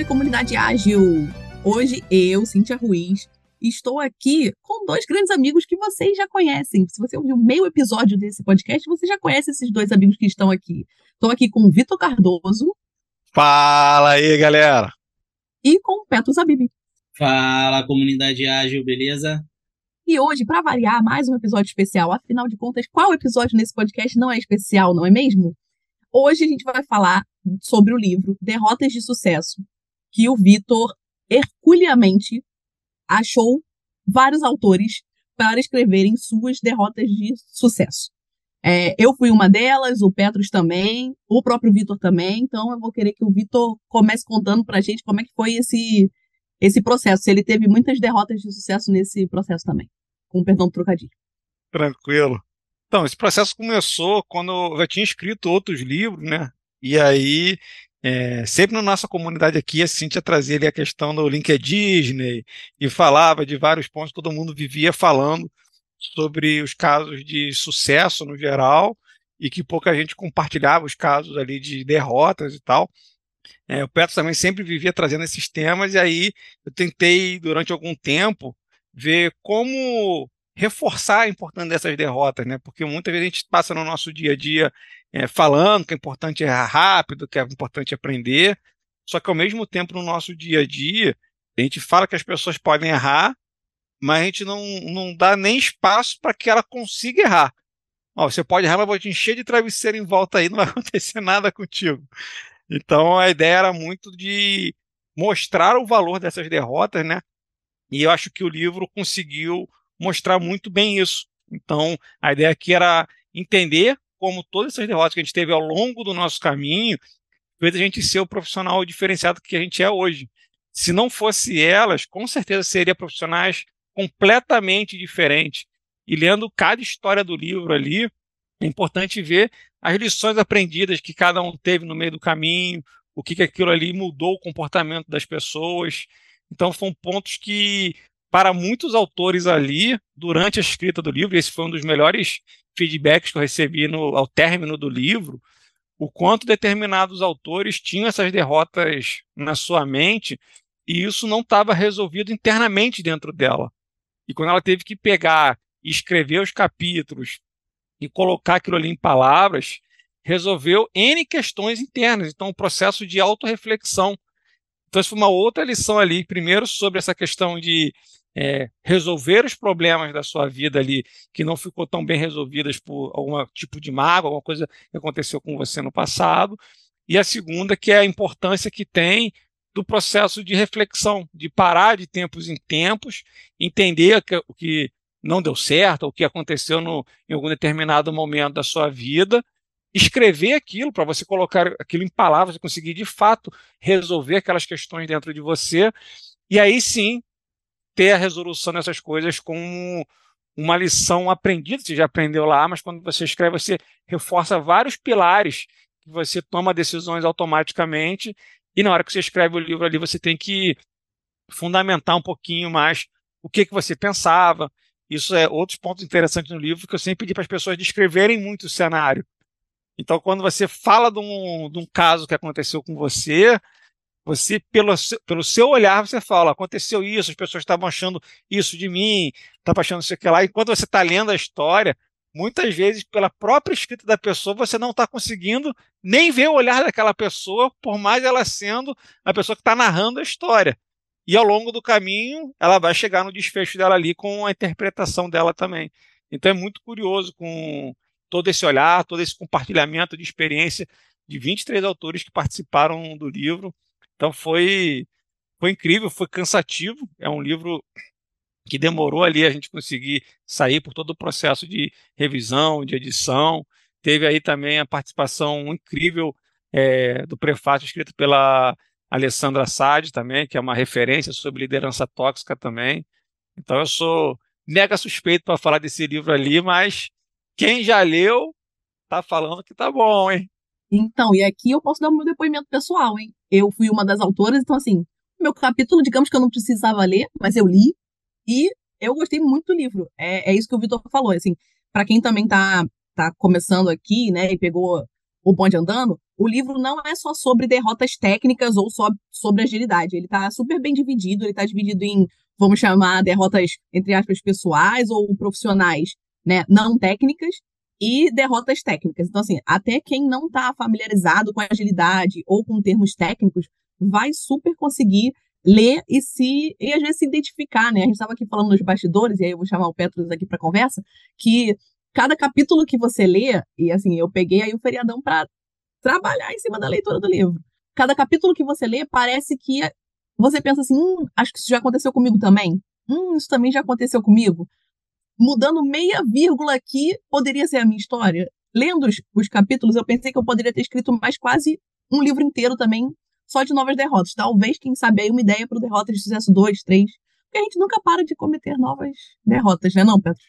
oi, comunidade ágil! Hoje eu, Cintia Ruiz, estou aqui com dois grandes amigos que vocês já conhecem. Se você ouviu meio episódio desse podcast, você já conhece esses dois amigos que estão aqui. Estou aqui com o Vitor Cardoso. Fala aí, galera! E com o Petro Zabib. Fala, comunidade ágil, beleza? E hoje, para variar, mais um episódio especial. Afinal de contas, qual episódio nesse podcast não é especial, não é mesmo? Hoje a gente vai falar sobre o livro Derrotas de Sucesso, que o Vitor herculeamente achou vários autores para escreverem suas derrotas de sucesso. É, eu fui uma delas, o Petros também, o próprio Vitor também, então eu vou querer que o Vitor comece contando para a gente como é que foi esse, esse processo, se ele teve muitas derrotas de sucesso nesse processo também, com perdão do trocadilho. Tranquilo. Então, esse processo começou quando eu já tinha escrito outros livros, né? E aí, é, sempre na nossa comunidade aqui, a Cintia trazia ali a questão do link Disney e falava de vários pontos, todo mundo vivia falando sobre os casos de sucesso no geral e que pouca gente compartilhava os casos ali de derrotas e tal. É, o Petro também sempre vivia trazendo esses temas, e aí eu tentei, durante algum tempo, ver como reforçar a importância dessas derrotas, né? Porque muitas vezes a gente passa no nosso dia a dia é, falando que é importante errar rápido, que é importante aprender, só que ao mesmo tempo no nosso dia a dia a gente fala que as pessoas podem errar, mas a gente não, não dá nem espaço para que ela consiga errar. Ó, você pode errar, mas vou te encher de travesseiro em volta aí, não vai acontecer nada contigo. Então a ideia era muito de mostrar o valor dessas derrotas, né? E eu acho que o livro conseguiu mostrar muito bem isso. Então, a ideia aqui era entender como todas essas derrotas que a gente teve ao longo do nosso caminho fez a gente ser o profissional diferenciado que a gente é hoje. Se não fosse elas, com certeza seria profissionais completamente diferentes. E lendo cada história do livro ali, é importante ver as lições aprendidas que cada um teve no meio do caminho, o que, que aquilo ali mudou o comportamento das pessoas. Então, foram pontos que para muitos autores ali, durante a escrita do livro, esse foi um dos melhores feedbacks que eu recebi no, ao término do livro, o quanto determinados autores tinham essas derrotas na sua mente e isso não estava resolvido internamente dentro dela. E quando ela teve que pegar e escrever os capítulos e colocar aquilo ali em palavras, resolveu N questões internas. Então, um processo de autorreflexão. Então, isso foi uma outra lição ali. Primeiro, sobre essa questão de é, resolver os problemas da sua vida ali que não ficou tão bem resolvidas por algum tipo de mágoa, alguma coisa que aconteceu com você no passado. E a segunda, que é a importância que tem do processo de reflexão, de parar de tempos em tempos, entender que, o que não deu certo, o que aconteceu no, em algum determinado momento da sua vida, escrever aquilo para você colocar aquilo em palavras e conseguir de fato resolver aquelas questões dentro de você. E aí sim ter a resolução dessas coisas como uma lição aprendida, você já aprendeu lá, mas quando você escreve, você reforça vários pilares que você toma decisões automaticamente, e na hora que você escreve o livro ali, você tem que fundamentar um pouquinho mais o que, que você pensava. Isso é outros pontos interessantes no livro que eu sempre pedi para as pessoas descreverem muito o cenário. Então, quando você fala de um, de um caso que aconteceu com você, você, pelo, pelo seu olhar, você fala: aconteceu isso, as pessoas estavam achando isso de mim, estavam achando isso aqui lá. Enquanto você está lendo a história, muitas vezes, pela própria escrita da pessoa, você não está conseguindo nem ver o olhar daquela pessoa, por mais ela sendo a pessoa que está narrando a história. E ao longo do caminho, ela vai chegar no desfecho dela ali com a interpretação dela também. Então é muito curioso com todo esse olhar, todo esse compartilhamento de experiência de 23 autores que participaram do livro. Então foi, foi incrível, foi cansativo. É um livro que demorou ali a gente conseguir sair por todo o processo de revisão, de edição. Teve aí também a participação incrível é, do prefácio escrito pela Alessandra Sade também, que é uma referência sobre liderança tóxica também. Então eu sou mega suspeito para falar desse livro ali, mas quem já leu tá falando que tá bom, hein? Então, e aqui eu posso dar o meu depoimento pessoal, hein? Eu fui uma das autoras, então, assim, meu capítulo, digamos que eu não precisava ler, mas eu li, e eu gostei muito do livro. É, é isso que o Vitor falou, assim, para quem também tá, tá começando aqui, né, e pegou O Bonde Andando, o livro não é só sobre derrotas técnicas ou só sobre agilidade. Ele está super bem dividido, ele está dividido em, vamos chamar, derrotas, entre aspas, pessoais ou profissionais, né, não técnicas, e derrotas técnicas. Então, assim, até quem não está familiarizado com agilidade ou com termos técnicos vai super conseguir ler e se e às vezes se identificar, né? A gente estava aqui falando nos bastidores, e aí eu vou chamar o Petros aqui para conversa, que cada capítulo que você lê, e assim, eu peguei aí o feriadão para trabalhar em cima da leitura do livro. Cada capítulo que você lê parece que você pensa assim, hum, acho que isso já aconteceu comigo também. Hum, isso também já aconteceu comigo. Mudando meia vírgula aqui, poderia ser a minha história. Lendo os, os capítulos, eu pensei que eu poderia ter escrito mais quase um livro inteiro também só de novas derrotas. Talvez, quem sabe, aí uma ideia para o Derrota de Sucesso 2, 3. Porque a gente nunca para de cometer novas derrotas, né, não, Pedro?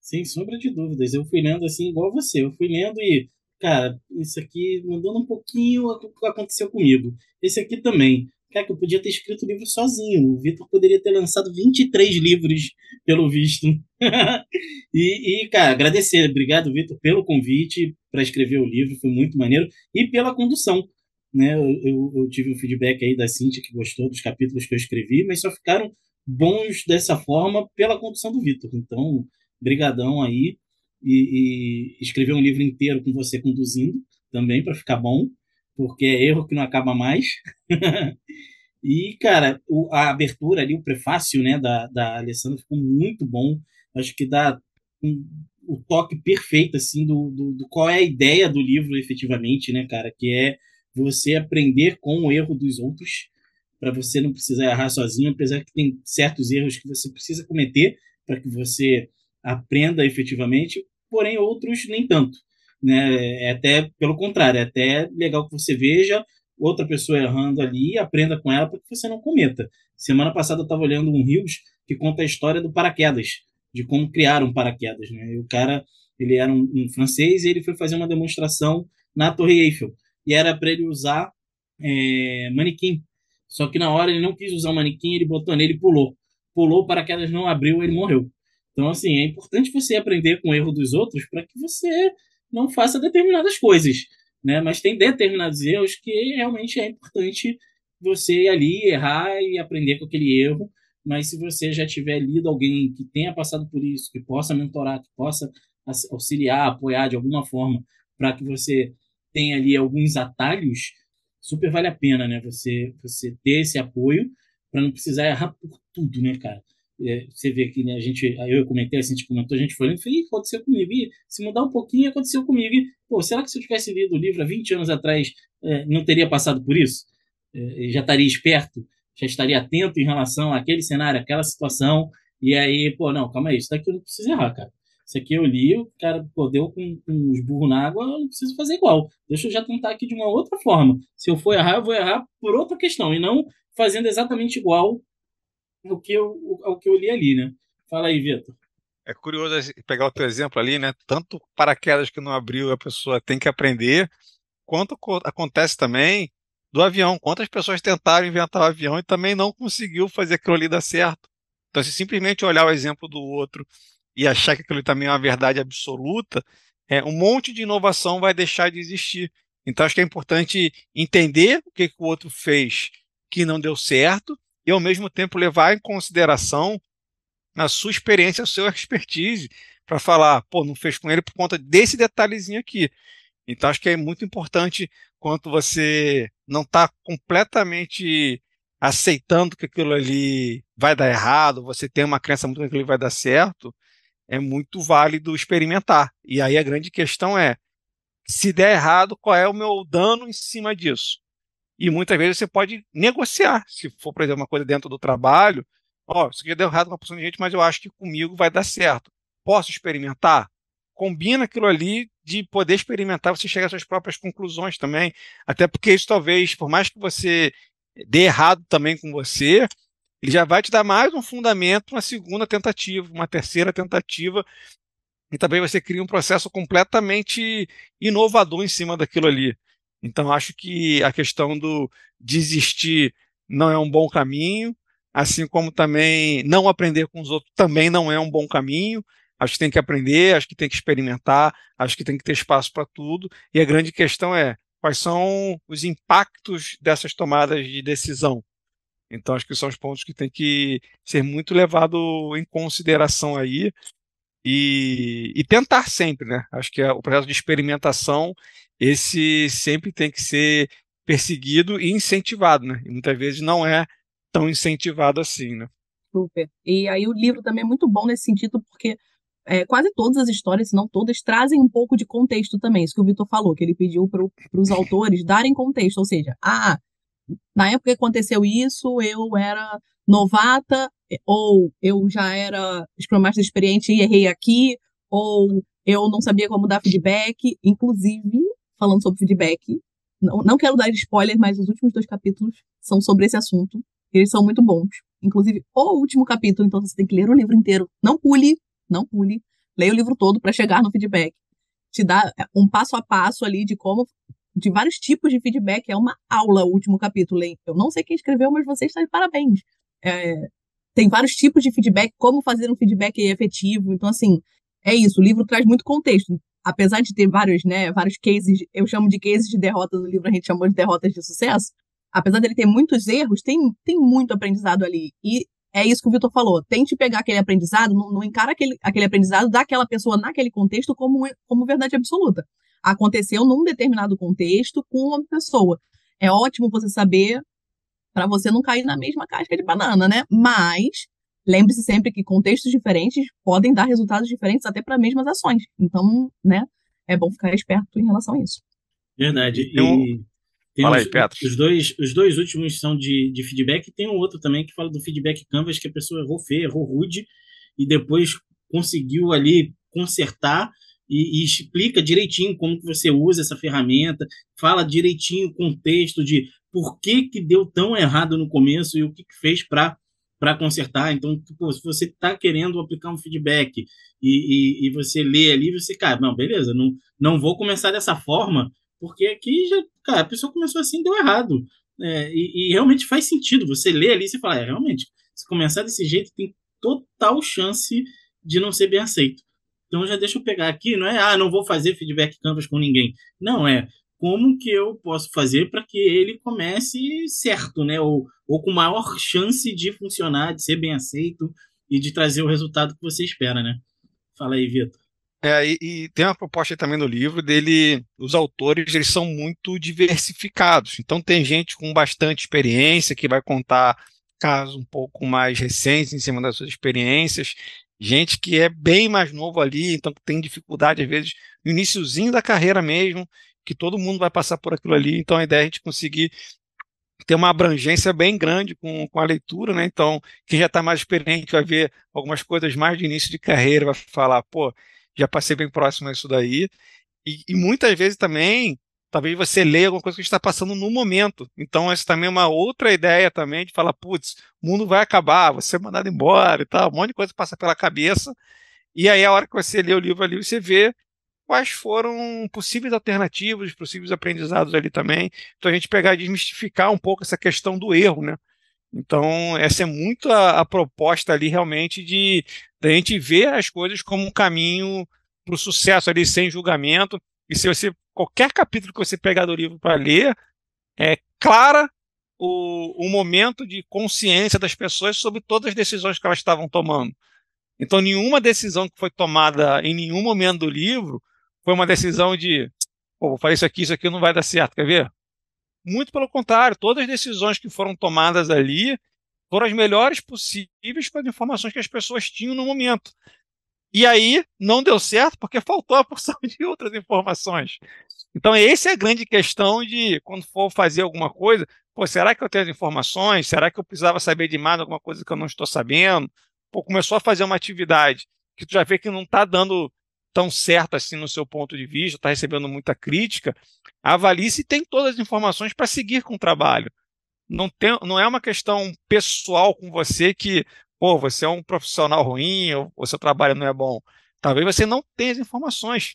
Sem sombra de dúvidas. Eu fui lendo assim, igual você. Eu fui lendo e, cara, isso aqui, mudando um pouquinho o que aconteceu comigo. Esse aqui também. Cara, que eu podia ter escrito o livro sozinho. O Vitor poderia ter lançado 23 livros, pelo visto. e, e, cara, agradecer. Obrigado, Vitor, pelo convite para escrever o livro. Foi muito maneiro. E pela condução né? Eu, eu, tive um feedback aí da Cintia que gostou dos capítulos que eu escrevi, mas só ficaram bons dessa forma pela condução do Vitor. Então, brigadão aí e, e escrever um livro inteiro com você conduzindo também para ficar bom, porque é erro que não acaba mais. e, cara, o, a abertura ali, o prefácio né, da, da Alessandra ficou muito bom. Acho que dá um, o toque perfeito assim do, do, do, qual é a ideia do livro efetivamente, né, cara? Que é você aprender com o erro dos outros, para você não precisar errar sozinho, apesar que tem certos erros que você precisa cometer para que você aprenda efetivamente, porém outros nem tanto. Né? É até pelo contrário, é até legal que você veja outra pessoa errando ali aprenda com ela para que você não cometa. Semana passada eu estava olhando um Rios que conta a história do paraquedas, de como criaram paraquedas. Né? E o cara, ele era um, um francês e ele foi fazer uma demonstração na Torre Eiffel e era para ele usar é, manequim. Só que na hora ele não quis usar o manequim, ele botou nele e pulou. Pulou, o paraquedas não abriu, ele morreu. Então, assim, é importante você aprender com o erro dos outros para que você não faça determinadas coisas, né? Mas tem determinados erros que realmente é importante você ali, errar e aprender com aquele erro. Mas se você já tiver lido alguém que tenha passado por isso, que possa mentorar, que possa auxiliar, apoiar de alguma forma, para que você tem ali alguns atalhos, super vale a pena, né? Você, você ter esse apoio para não precisar errar por tudo, né, cara? É, você vê que né, a gente, eu comentei, assim, a gente comentou, a gente foi lendo, falei, aconteceu comigo, e se mudar um pouquinho, aconteceu comigo, e, pô, será que se eu tivesse lido o livro há 20 anos atrás, é, não teria passado por isso? É, já estaria esperto, já estaria atento em relação àquele cenário, àquela situação, e aí, pô, não, calma aí, isso daqui eu não preciso errar, cara. Isso aqui eu li, o cara pô, deu com, com os burros na água, eu não preciso fazer igual. Deixa eu já tentar aqui de uma outra forma. Se eu for errar, eu vou errar por outra questão, e não fazendo exatamente igual ao que eu, ao que eu li ali, né? Fala aí, Vitor. É curioso pegar o teu exemplo ali, né? Tanto paraquedas que não abriu, a pessoa tem que aprender, quanto acontece também do avião. Quantas pessoas tentaram inventar o avião e também não conseguiu fazer aquilo ali dar certo. Então, se simplesmente olhar o exemplo do outro e achar que aquilo também é uma verdade absoluta, é, um monte de inovação vai deixar de existir. Então, acho que é importante entender o que, que o outro fez que não deu certo e, ao mesmo tempo, levar em consideração a sua experiência, a sua expertise, para falar, pô, não fez com ele por conta desse detalhezinho aqui. Então, acho que é muito importante quando você não está completamente aceitando que aquilo ali vai dar errado, você tem uma crença muito que aquilo vai dar certo, é muito válido experimentar. E aí a grande questão é: se der errado, qual é o meu dano em cima disso? E muitas vezes você pode negociar. Se for, por exemplo, uma coisa dentro do trabalho, ó, oh, isso aqui deu errado com uma porção de gente, mas eu acho que comigo vai dar certo. Posso experimentar? Combina aquilo ali de poder experimentar, você chega às suas próprias conclusões também. Até porque isso talvez, por mais que você dê errado também com você, ele já vai te dar mais um fundamento, uma segunda tentativa, uma terceira tentativa, e também você cria um processo completamente inovador em cima daquilo ali. Então, acho que a questão do desistir não é um bom caminho, assim como também não aprender com os outros também não é um bom caminho. Acho que tem que aprender, acho que tem que experimentar, acho que tem que ter espaço para tudo. E a grande questão é quais são os impactos dessas tomadas de decisão. Então, acho que são os pontos que tem que ser muito levado em consideração aí e, e tentar sempre, né? Acho que é o processo de experimentação, esse sempre tem que ser perseguido e incentivado, né? E muitas vezes não é tão incentivado assim, né? Super. E aí o livro também é muito bom nesse sentido, porque é, quase todas as histórias, se não todas, trazem um pouco de contexto também. Isso que o Vitor falou, que ele pediu para os autores darem contexto. Ou seja, ah, na época que aconteceu isso, eu era novata, ou eu já era Scrum Master experiente e errei aqui, ou eu não sabia como dar feedback. Inclusive, falando sobre feedback, não, não quero dar spoiler, mas os últimos dois capítulos são sobre esse assunto. Eles são muito bons. Inclusive, o último capítulo, então você tem que ler o livro inteiro. Não pule, não pule. Leia o livro todo para chegar no feedback. Te dá é, um passo a passo ali de como. de vários tipos de feedback. É uma aula o último capítulo. Eu não sei quem escreveu, mas você está de parabéns. É, tem vários tipos de feedback, como fazer um feedback efetivo. Então, assim, é isso. O livro traz muito contexto. Apesar de ter vários, né, vários cases, eu chamo de cases de derrota no livro, a gente chamou de derrotas de sucesso. Apesar dele ter muitos erros, tem, tem muito aprendizado ali. E é isso que o Vitor falou. Tente pegar aquele aprendizado, não, não encara aquele, aquele aprendizado daquela pessoa naquele contexto como, como verdade absoluta. Aconteceu num determinado contexto com uma pessoa. É ótimo você saber para você não cair na mesma casca de banana, né? Mas lembre-se sempre que contextos diferentes podem dar resultados diferentes até para mesmas ações. Então, né, é bom ficar esperto em relação a isso. Verdade. E tem fala os, aí, Petro. Os dois, os dois últimos são de, de feedback. Tem um outro também que fala do feedback canvas, que a pessoa errou feio, errou rude, e depois conseguiu ali consertar e, e, explica direitinho como que você usa essa ferramenta, fala direitinho o contexto de por que, que deu tão errado no começo e o que, que fez para para consertar. Então, tipo, se você está querendo aplicar um feedback e, e, e, você lê ali, você, cara, não, beleza, não, não vou começar dessa forma, porque aqui já, cara, a pessoa começou assim deu errado. É, e, e, realmente faz sentido. Você lê ali e você fala, é, realmente, se começar desse jeito, tem total chance de não ser bem aceito. Então já deixa eu pegar aqui, não é, ah, não vou fazer feedback canvas com ninguém. Não, é como que eu posso fazer para que ele comece certo, né? Ou, ou com maior chance de funcionar, de ser bem aceito e de trazer o resultado que você espera, né? Fala aí, Vitor. É, e, e, tem uma proposta também no livro dele, os autores eles são muito diversificados. Então tem gente com bastante experiência que vai contar casos um pouco mais recentes em cima das suas experiências, gente que é bem mais novo ali, então tem dificuldade às vezes no iníciozinho da carreira mesmo, que todo mundo vai passar por aquilo ali. Então a ideia é a gente conseguir ter uma abrangência bem grande com, com a leitura, né? Então quem já está mais experiente vai ver algumas coisas mais de início de carreira, vai falar, pô já passei bem próximo a isso daí. E, e muitas vezes também, talvez você leia alguma coisa que está passando no momento. Então, essa também é uma outra ideia também de falar, putz, o mundo vai acabar, você é mandado embora e tal, um monte de coisa passa pela cabeça. E aí, a hora que você lê o livro ali, você vê quais foram possíveis alternativas, possíveis aprendizados ali também. Então, a gente pegar e desmistificar um pouco essa questão do erro, né? Então, essa é muito a, a proposta ali realmente de, de a gente ver as coisas como um caminho para o sucesso ali sem julgamento. E se você qualquer capítulo que você pegar do livro para ler, é clara o, o momento de consciência das pessoas sobre todas as decisões que elas estavam tomando. Então, nenhuma decisão que foi tomada em nenhum momento do livro foi uma decisão de, pô, vou fazer isso aqui, isso aqui não vai dar certo, quer ver? Muito pelo contrário, todas as decisões que foram tomadas ali foram as melhores possíveis com as informações que as pessoas tinham no momento. E aí não deu certo porque faltou a porção de outras informações. Então, essa é a grande questão de quando for fazer alguma coisa, pô, será que eu tenho as informações? Será que eu precisava saber de mais alguma coisa que eu não estou sabendo? Pô, começou a fazer uma atividade que tu já vê que não está dando tão certo assim no seu ponto de vista, está recebendo muita crítica, avalie se tem todas as informações para seguir com o trabalho. Não, tem, não é uma questão pessoal com você que, pô, você é um profissional ruim ou o seu trabalho não é bom. Talvez você não tenha as informações.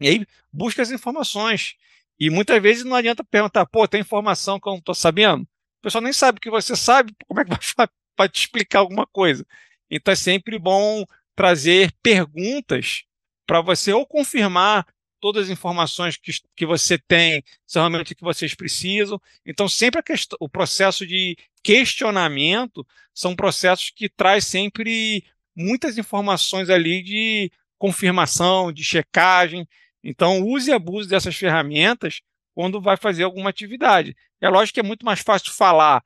E aí, busca as informações. E muitas vezes não adianta perguntar, pô, tem informação que eu não estou sabendo? O pessoal nem sabe o que você sabe, como é que vai, vai te explicar alguma coisa? Então é sempre bom trazer perguntas para você ou confirmar todas as informações que, que você tem são realmente o que vocês precisam. Então, sempre o processo de questionamento são processos que traz sempre muitas informações ali de confirmação, de checagem. Então, use e abuse dessas ferramentas quando vai fazer alguma atividade. É lógico que é muito mais fácil falar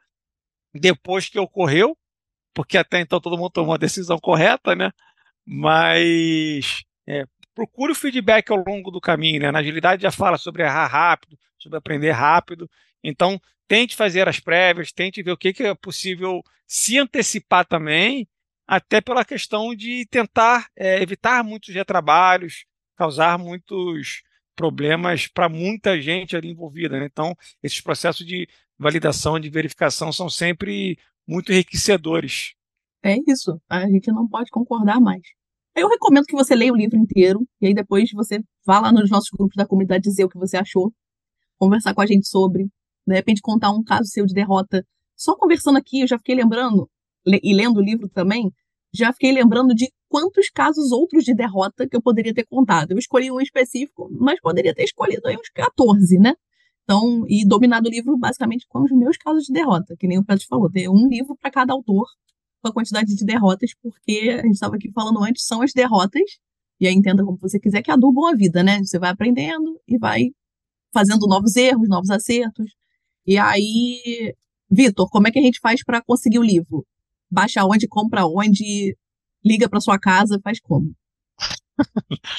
depois que ocorreu, porque até então todo mundo tomou a decisão correta, né? Mas é, procure o feedback ao longo do caminho, né? Na agilidade já fala sobre errar rápido, sobre aprender rápido. Então, tente fazer as prévias, tente ver o que, é possível se antecipar também, até pela questão de tentar é, evitar muitos retrabalhos, causar muitos problemas para muita gente ali envolvida. Né? Então, esses processos de validação, de verificação são sempre muito enriquecedores. É isso, a gente não pode concordar mais. Eu recomendo que você leia o livro inteiro e aí depois você vá lá nos nossos grupos da comunidade dizer o que você achou, conversar com a gente sobre, de repente contar um caso seu de derrota. Só conversando aqui, eu já fiquei lembrando, e lendo o livro também, já fiquei lembrando de quantos casos outros de derrota que eu poderia ter contado. Eu escolhi um específico, mas poderia ter escolhido aí uns 14, né? Então, e dominado o livro basicamente com os meus casos de derrota, que nem o Pedro falou, ter um livro para cada autor a quantidade de derrotas, porque a gente estava aqui falando antes, são as derrotas, e aí entenda como você quiser, que adubam a vida, né? Você vai aprendendo e vai fazendo novos erros, novos acertos. E aí, Vitor, como é que a gente faz para conseguir o livro? Baixa onde, compra onde, liga para sua casa, faz como?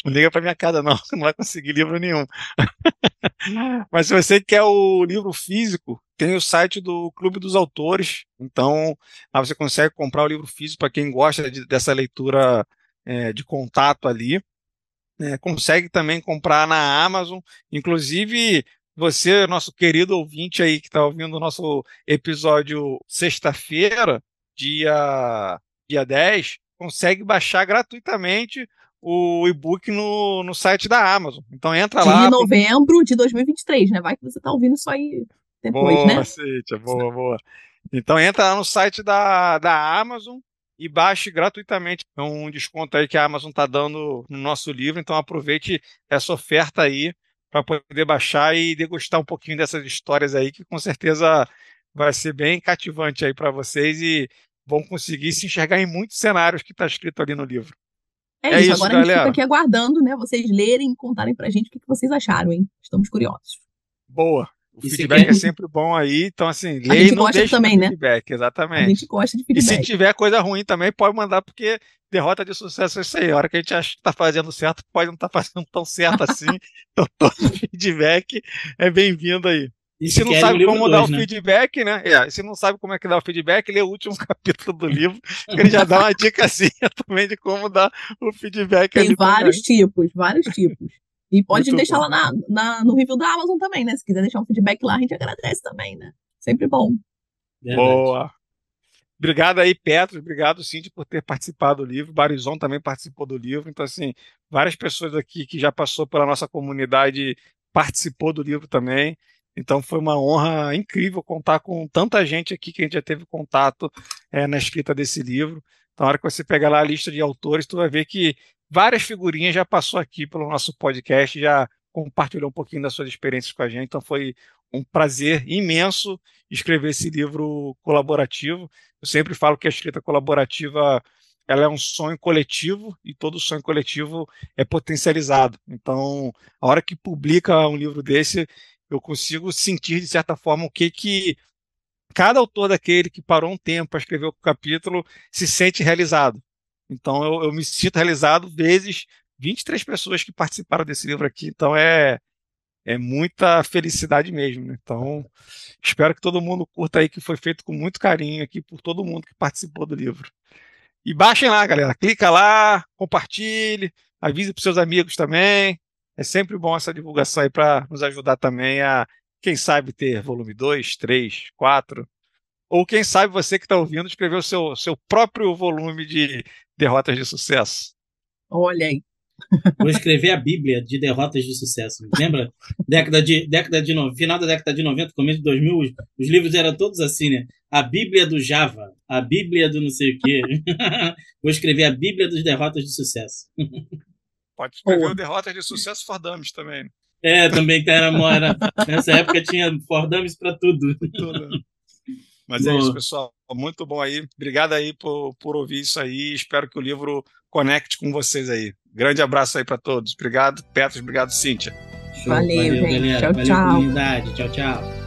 Não liga para minha casa, não, não vai conseguir livro nenhum. Mas se você quer o livro físico, tem o site do Clube dos Autores. Então, lá você consegue comprar o livro físico para quem gosta de, dessa leitura é, de contato ali. É, consegue também comprar na Amazon. Inclusive, você, nosso querido ouvinte aí que está ouvindo o nosso episódio sexta-feira, dia, dia 10, consegue baixar gratuitamente o e-book no, no site da Amazon. Então entra lá. De novembro de 2023, né? Vai que você está ouvindo isso aí depois, boa, né? Cíntia, boa, boa. Então entra lá no site da, da Amazon e baixe gratuitamente. É um desconto aí que a Amazon está dando no nosso livro. Então aproveite essa oferta aí para poder baixar e degustar um pouquinho dessas histórias aí, que com certeza vai ser bem cativante aí para vocês e vão conseguir se enxergar em muitos cenários que está escrito ali no livro. É, é isso, agora galera. a gente fica aqui aguardando, né? Vocês lerem e contarem pra gente o que vocês acharam, hein? Estamos curiosos. Boa. O e feedback é sempre bom aí, então assim, leia e não deixa também, né? feedback, exatamente. A gente gosta de feedback. E se tiver coisa ruim também, pode mandar, porque derrota de sucesso é isso aí. A hora que a gente acha que tá fazendo certo, pode não estar tá fazendo tão certo assim. então todo feedback é bem-vindo aí. E se não sabe como dar o né? feedback, né? É, se não sabe como é que dá o feedback, lê o último capítulo do livro, que ele já dá uma dica assim também de como dar o feedback. Tem vários também. tipos, vários tipos. E pode Muito deixar bom. lá na, na, no review da Amazon também, né? Se quiser deixar um feedback lá, a gente agradece também, né? Sempre bom. Verdade. Boa. Obrigado aí, Petros. Obrigado, Cindy, por ter participado do livro. Barizon também participou do livro. Então, assim, várias pessoas aqui que já passou pela nossa comunidade participou do livro também. Então foi uma honra incrível contar com tanta gente aqui que a gente já teve contato é, na escrita desse livro. Então, na hora que você pegar lá a lista de autores, tu vai ver que várias figurinhas já passou aqui pelo nosso podcast, já compartilhou um pouquinho das suas experiências com a gente. Então foi um prazer imenso escrever esse livro colaborativo. Eu sempre falo que a escrita colaborativa ela é um sonho coletivo e todo sonho coletivo é potencializado. Então, a hora que publica um livro desse, eu consigo sentir, de certa forma, o que que cada autor daquele que parou um tempo para escrever o capítulo se sente realizado. Então, eu, eu me sinto realizado vezes 23 pessoas que participaram desse livro aqui. Então, é, é muita felicidade mesmo. Né? Então, espero que todo mundo curta aí, que foi feito com muito carinho aqui por todo mundo que participou do livro. E baixem lá, galera. Clica lá, compartilhe, avise para seus amigos também. É sempre bom essa divulgação aí para nos ajudar também a, quem sabe, ter volume 2, 3, 4. Ou quem sabe você que está ouvindo escrever o seu, seu próprio volume de derrotas de sucesso. Olha aí. Vou escrever a Bíblia de derrotas de sucesso. Lembra? Década de, década de final da década de 90, começo de 2000, os, os livros eram todos assim, né? A Bíblia do Java, a Bíblia do não sei o quê. Vou escrever a Bíblia dos derrotas de sucesso. Pode escrever o derrotas de sucesso for Dummies também. É, também que era mora. Nessa época tinha for Dummies para tudo. tudo. Mas Boa. é isso, pessoal. Muito bom aí. Obrigado aí por, por ouvir isso aí. Espero que o livro conecte com vocês aí. Grande abraço aí para todos. Obrigado, Petros. Obrigado, Cíntia. Show, valeu, valeu, gente. Galera. Tchau, valeu, tchau. comunidade. Tchau, tchau.